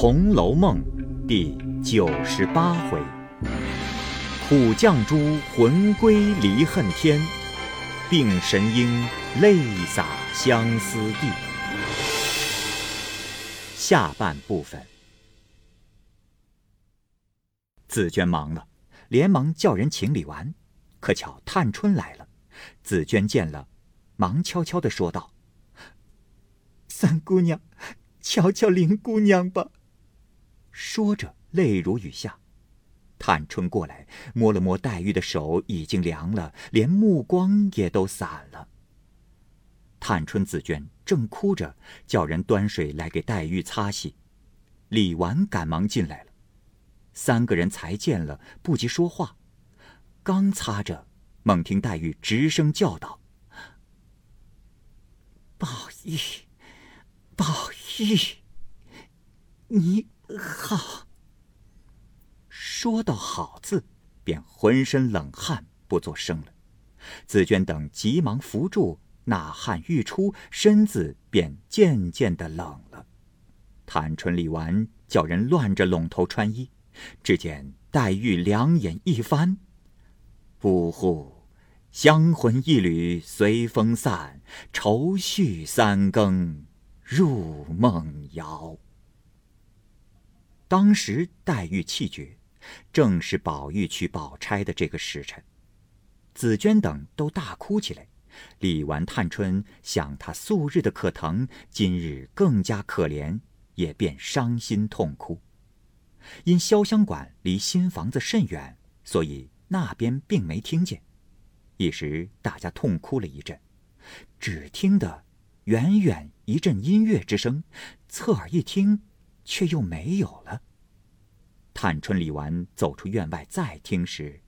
红楼梦》第九十八回：苦绛珠魂归离恨天，病神鹰泪洒相思地。下半部分，紫娟忙了，连忙叫人请李纨，可巧探春来了。紫娟见了，忙悄悄的说道：“三姑娘，瞧瞧林姑娘吧。”说着，泪如雨下。探春过来摸了摸黛玉的手，已经凉了，连目光也都散了。探春、紫娟正哭着，叫人端水来给黛玉擦洗。李纨赶忙进来了，三个人才见了，不及说话，刚擦着，猛听黛玉直声叫道：“宝玉，宝玉，你。”好。说到“好”字，便浑身冷汗，不作声了。紫娟等急忙扶住，那汗欲出，身子便渐渐的冷了。探春、李纨叫人乱着拢头穿衣，只见黛玉两眼一翻：“呜呼，香魂一缕随风散，愁绪三更入梦遥。”当时黛玉气绝，正是宝玉去宝钗的这个时辰，紫娟等都大哭起来。李纨、探春想她素日的可疼，今日更加可怜，也便伤心痛哭。因潇湘馆离新房子甚远，所以那边并没听见。一时大家痛哭了一阵，只听得远远一阵音乐之声，侧耳一听。却又没有了。探春、李纨走出院外再听时，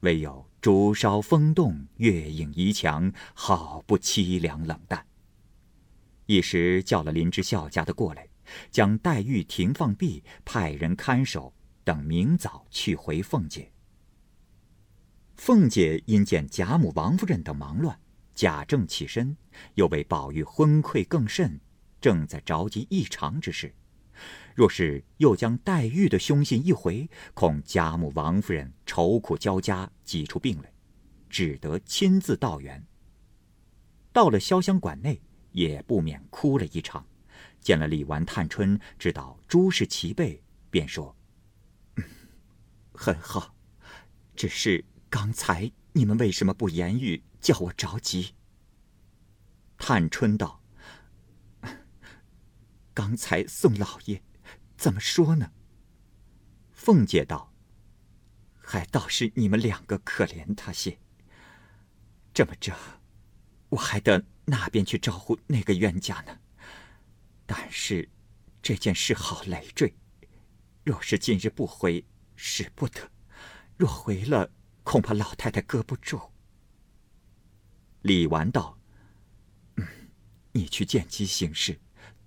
唯有竹梢风动，月影移墙，好不凄凉冷淡。一时叫了林之孝家的过来，将黛玉停放毕，派人看守，等明早去回凤姐。凤姐因见贾母、王夫人等忙乱，贾政起身，又为宝玉昏聩更甚，正在着急异常之事。若是又将黛玉的凶信一回，恐贾母、王夫人愁苦交加，挤出病来，只得亲自到园。到了潇湘馆内，也不免哭了一场。见了李纨、探春，知道诸事齐备，便说：“很好，只是刚才你们为什么不言语，叫我着急？”探春道：“刚才宋老爷。”怎么说呢？凤姐道：“还倒是你们两个可怜他些。这么着，我还得那边去招呼那个冤家呢。但是这件事好累赘，若是今日不回，使不得；若回了，恐怕老太太搁不住。”李纨道：“嗯，你去见机行事，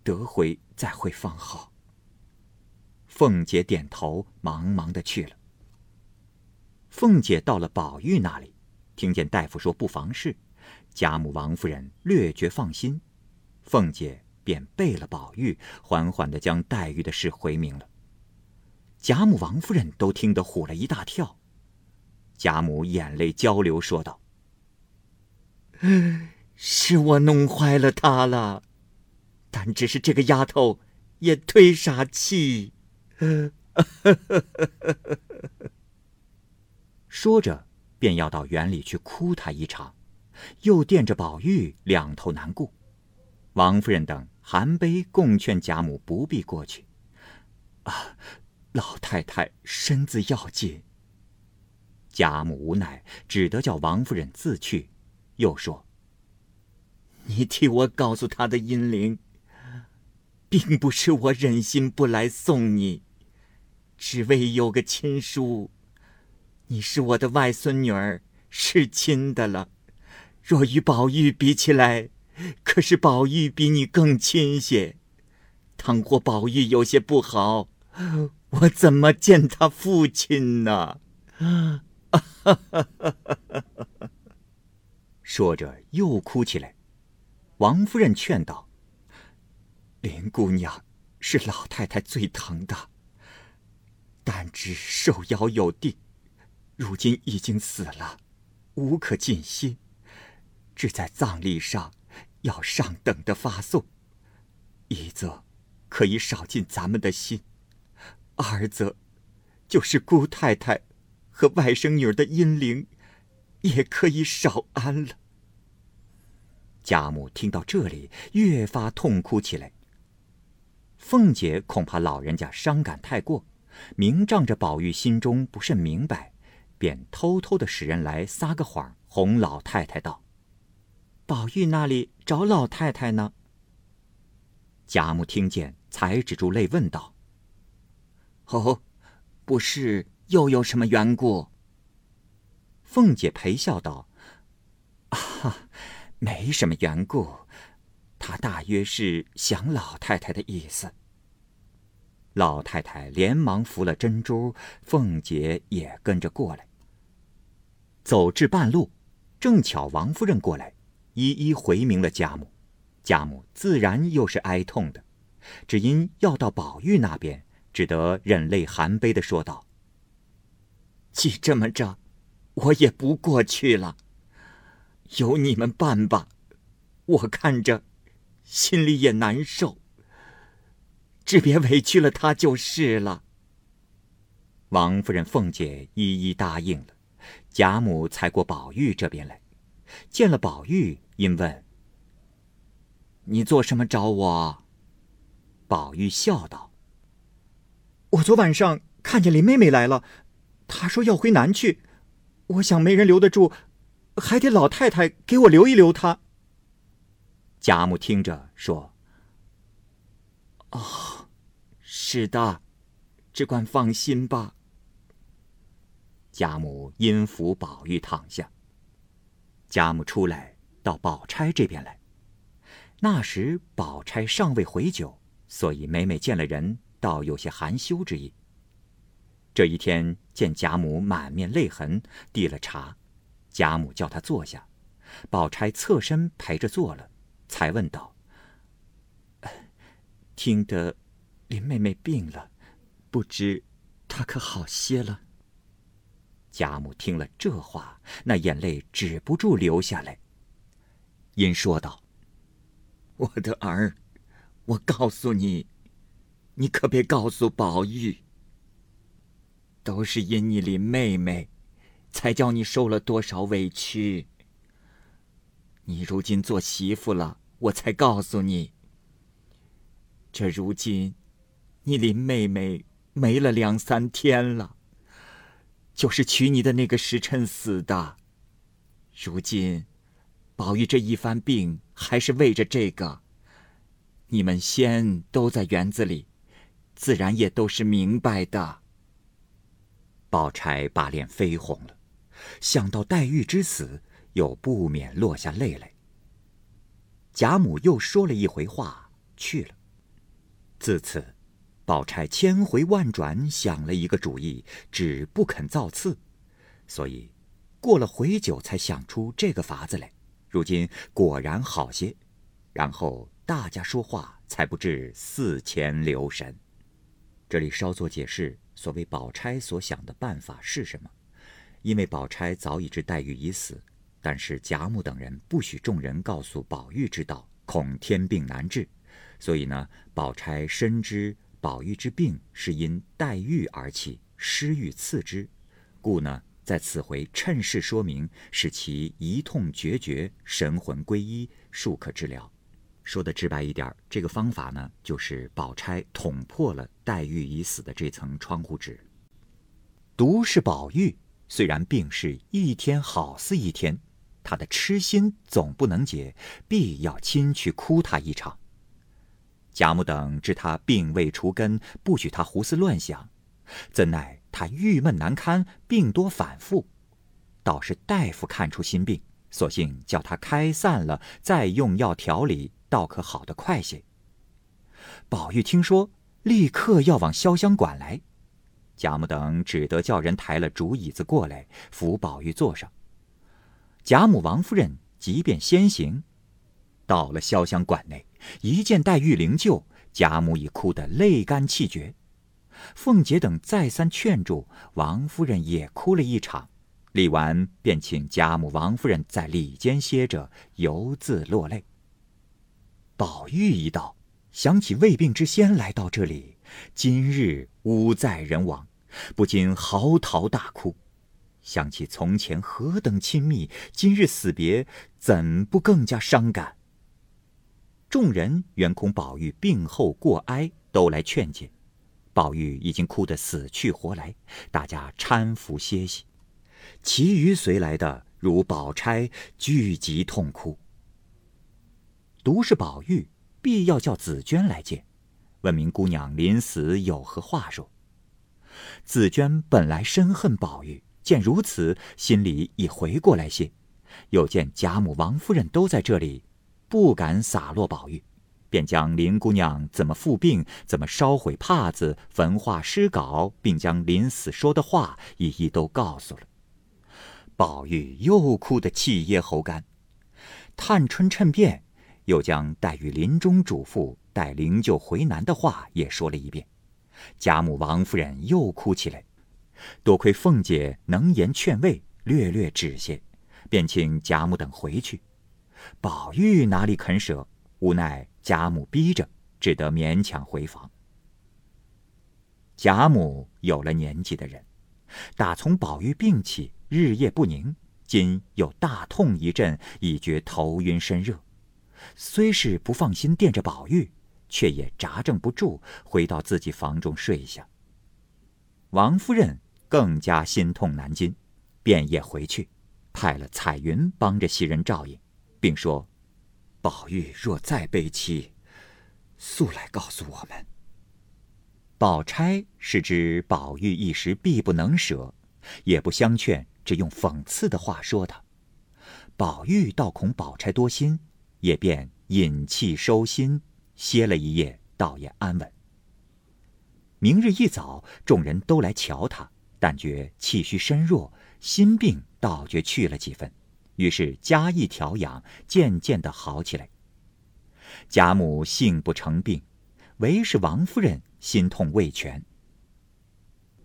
得回再回方好。”凤姐点头，忙忙的去了。凤姐到了宝玉那里，听见大夫说不妨事，贾母、王夫人略觉放心，凤姐便备了宝玉，缓缓的将黛玉的事回明了。贾母、王夫人都听得唬了一大跳，贾母眼泪交流，说道：“是我弄坏了她了，但只是这个丫头也忒傻气。” 说着，便要到园里去哭他一场，又惦着宝玉，两头难顾。王夫人等含悲共劝贾母不必过去。啊，老太太身子要紧。贾母无奈，只得叫王夫人自去，又说：“你替我告诉他的阴灵，并不是我忍心不来送你。”只为有个亲叔，你是我的外孙女儿，是亲的了。若与宝玉比起来，可是宝玉比你更亲些。倘或宝玉有些不好，我怎么见他父亲呢？说着又哭起来。王夫人劝道：“林姑娘，是老太太最疼的。但知受邀有定，如今已经死了，无可尽心，只在葬礼上要上等的发送。一则可以少尽咱们的心，二则就是姑太太和外甥女儿的阴灵也可以少安了。贾母听到这里，越发痛哭起来。凤姐恐怕老人家伤感太过，明仗着宝玉心中不甚明白，便偷偷的使人来撒个谎，哄老太太道：“宝玉那里找老太太呢？”贾母听见，才止住泪，问道：“哦，不是又有什么缘故？”凤姐陪笑道：“啊，没什么缘故，他大约是想老太太的意思。”老太太连忙扶了珍珠，凤姐也跟着过来。走至半路，正巧王夫人过来，一一回明了贾母。贾母自然又是哀痛的，只因要到宝玉那边，只得忍泪含悲的说道：“既这么着，我也不过去了。由你们办吧，我看着心里也难受。只别委屈了他就是了。”王夫人、凤姐一一答应了，贾母才过宝玉这边来，见了宝玉，因问。你做什么找我？宝玉笑道：“我昨晚上看见林妹妹来了，她说要回南去，我想没人留得住，还得老太太给我留一留她。”贾母听着说：“哦，是的，只管放心吧。”贾母因扶宝玉躺下。贾母出来到宝钗这边来。那时宝钗尚未回酒，所以每每见了人，倒有些含羞之意。这一天见贾母满面泪痕，递了茶，贾母叫她坐下，宝钗侧身陪着坐了，才问道：“听得林妹妹病了，不知她可好些了？”贾母听了这话，那眼泪止不住流下来，因说道。我的儿，我告诉你，你可别告诉宝玉。都是因你林妹妹，才叫你受了多少委屈。你如今做媳妇了，我才告诉你。这如今，你林妹妹没了两三天了，就是娶你的那个时辰死的。如今。宝玉这一番病，还是为着这个。你们先都在园子里，自然也都是明白的。宝钗把脸绯红了，想到黛玉之死，又不免落下泪来。贾母又说了一回话，去了。自此，宝钗千回万转想了一个主意，只不肯造次，所以过了回酒，才想出这个法子来。如今果然好些，然后大家说话才不至四前留神。这里稍作解释，所谓宝钗所想的办法是什么？因为宝钗早已知黛玉已死，但是贾母等人不许众人告诉宝玉知道，恐天病难治，所以呢，宝钗深知宝玉之病是因黛玉而起，失欲刺之，故呢。在此回趁势说明，使其一痛决绝，神魂归一，术可治疗。说的直白一点，这个方法呢，就是宝钗捅破了黛玉已死的这层窗户纸。毒是宝玉，虽然病势一天好似一天，他的痴心总不能解，必要亲去哭他一场。贾母等知他病未除根，不许他胡思乱想，怎奈。他郁闷难堪，病多反复，倒是大夫看出心病，索性叫他开散了，再用药调理，倒可好得快些。宝玉听说，立刻要往潇湘馆来，贾母等只得叫人抬了竹椅子过来，扶宝玉坐上。贾母、王夫人即便先行，到了潇湘馆内，一见黛玉灵柩，贾母已哭得泪干气绝。凤姐等再三劝住，王夫人也哭了一场。李纨便请贾母、王夫人在里间歇着，犹自落泪。宝玉一到，想起未病之先来到这里，今日屋在人亡，不禁嚎啕大哭。想起从前何等亲密，今日死别，怎不更加伤感？众人原恐宝玉病后过哀，都来劝解。宝玉已经哭得死去活来，大家搀扶歇息。其余随来的，如宝钗，聚集痛哭。独是宝玉，必要叫紫娟来见，问明姑娘临死有何话说。紫娟本来深恨宝玉，见如此，心里已回过来些，又见贾母、王夫人都在这里，不敢洒落宝玉。便将林姑娘怎么复病，怎么烧毁帕子、焚化诗稿，并将临死说的话一一都告诉了。宝玉又哭得气噎喉干。探春趁便，又将黛玉临终嘱咐带灵柩回南的话也说了一遍。贾母、王夫人又哭起来。多亏凤姐能言劝慰，略略止些，便请贾母等回去。宝玉哪里肯舍？无奈贾母逼着，只得勉强回房。贾母有了年纪的人，打从宝玉病起，日夜不宁，今又大痛一阵，已觉头晕身热。虽是不放心惦着宝玉，却也扎正不住，回到自己房中睡下。王夫人更加心痛难禁，便也回去，派了彩云帮着袭人照应，并说。宝玉若再悲戚，速来告诉我们。宝钗是知宝玉一时必不能舍，也不相劝，只用讽刺的话说他。宝玉倒恐宝钗多心，也便隐气收心，歇了一夜，倒也安稳。明日一早，众人都来瞧他，但觉气虚身弱，心病倒觉去了几分。于是加以调养，渐渐的好起来。贾母性不成病，唯是王夫人心痛未全。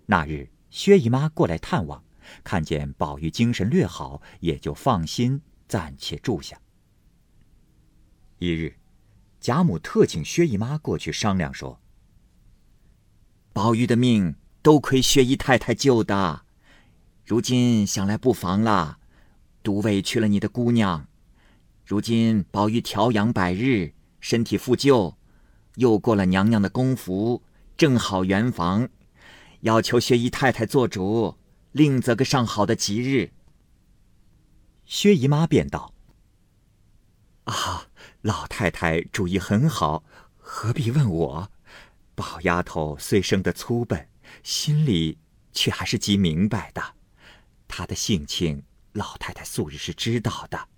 那日薛姨妈过来探望，看见宝玉精神略好，也就放心暂且住下。一日，贾母特请薛姨妈过去商量，说：“宝玉的命都亏薛姨太太救的，如今想来不妨了。”独委屈了你的姑娘，如今宝玉调养百日，身体复旧，又过了娘娘的宫服，正好圆房，要求薛姨太太做主，另择个上好的吉日。薛姨妈便道：“啊，老太太主意很好，何必问我？宝丫头虽生得粗笨，心里却还是极明白的，她的性情。”老太太素日是知道的，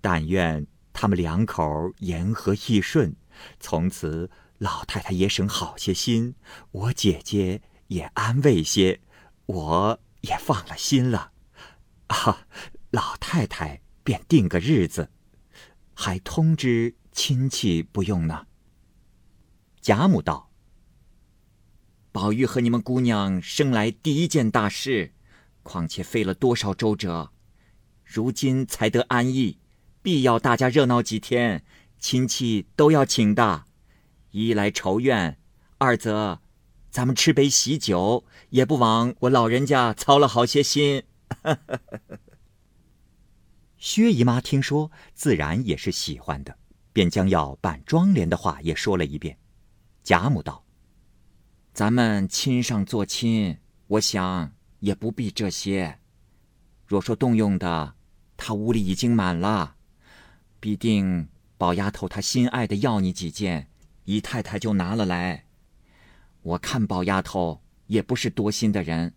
但愿他们两口言和意顺，从此老太太也省好些心，我姐姐也安慰些，我也放了心了。啊，老太太便定个日子，还通知亲戚不用呢。贾母道：“宝玉和你们姑娘生来第一件大事，况且费了多少周折。”如今才得安逸，必要大家热闹几天，亲戚都要请的。一来仇怨，二则咱们吃杯喜酒，也不枉我老人家操了好些心。薛姨妈听说，自然也是喜欢的，便将要办庄帘的话也说了一遍。贾母道：“咱们亲上做亲，我想也不必这些。若说动用的。”他屋里已经满了，必定宝丫头她心爱的要你几件，姨太太就拿了来。我看宝丫头也不是多心的人，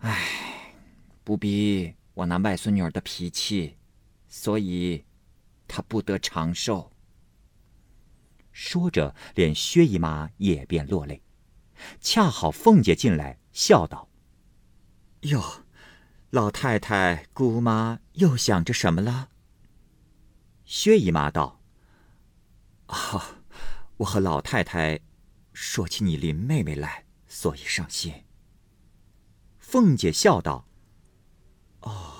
唉，不比我那外孙女儿的脾气，所以她不得长寿。说着，连薛姨妈也便落泪。恰好凤姐进来，笑道：“哟。”老太太、姑妈又想着什么了？薛姨妈道：“啊，我和老太太说起你林妹妹来，所以伤心。凤姐笑道：“哦，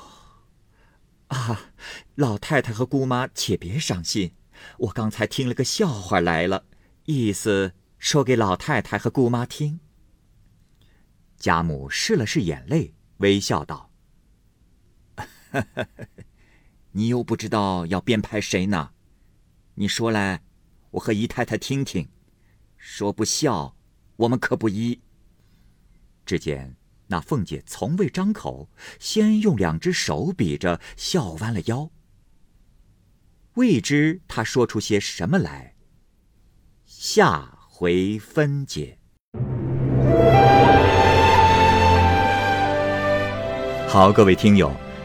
啊，老太太和姑妈且别伤心，我刚才听了个笑话来了，意思说给老太太和姑妈听。”贾母拭了拭眼泪，微笑道：“ 你又不知道要编排谁呢？你说来。”我和姨太太听听，说不笑，我们可不依。只见那凤姐从未张口，先用两只手比着笑弯了腰，未知她说出些什么来。下回分解。好，各位听友，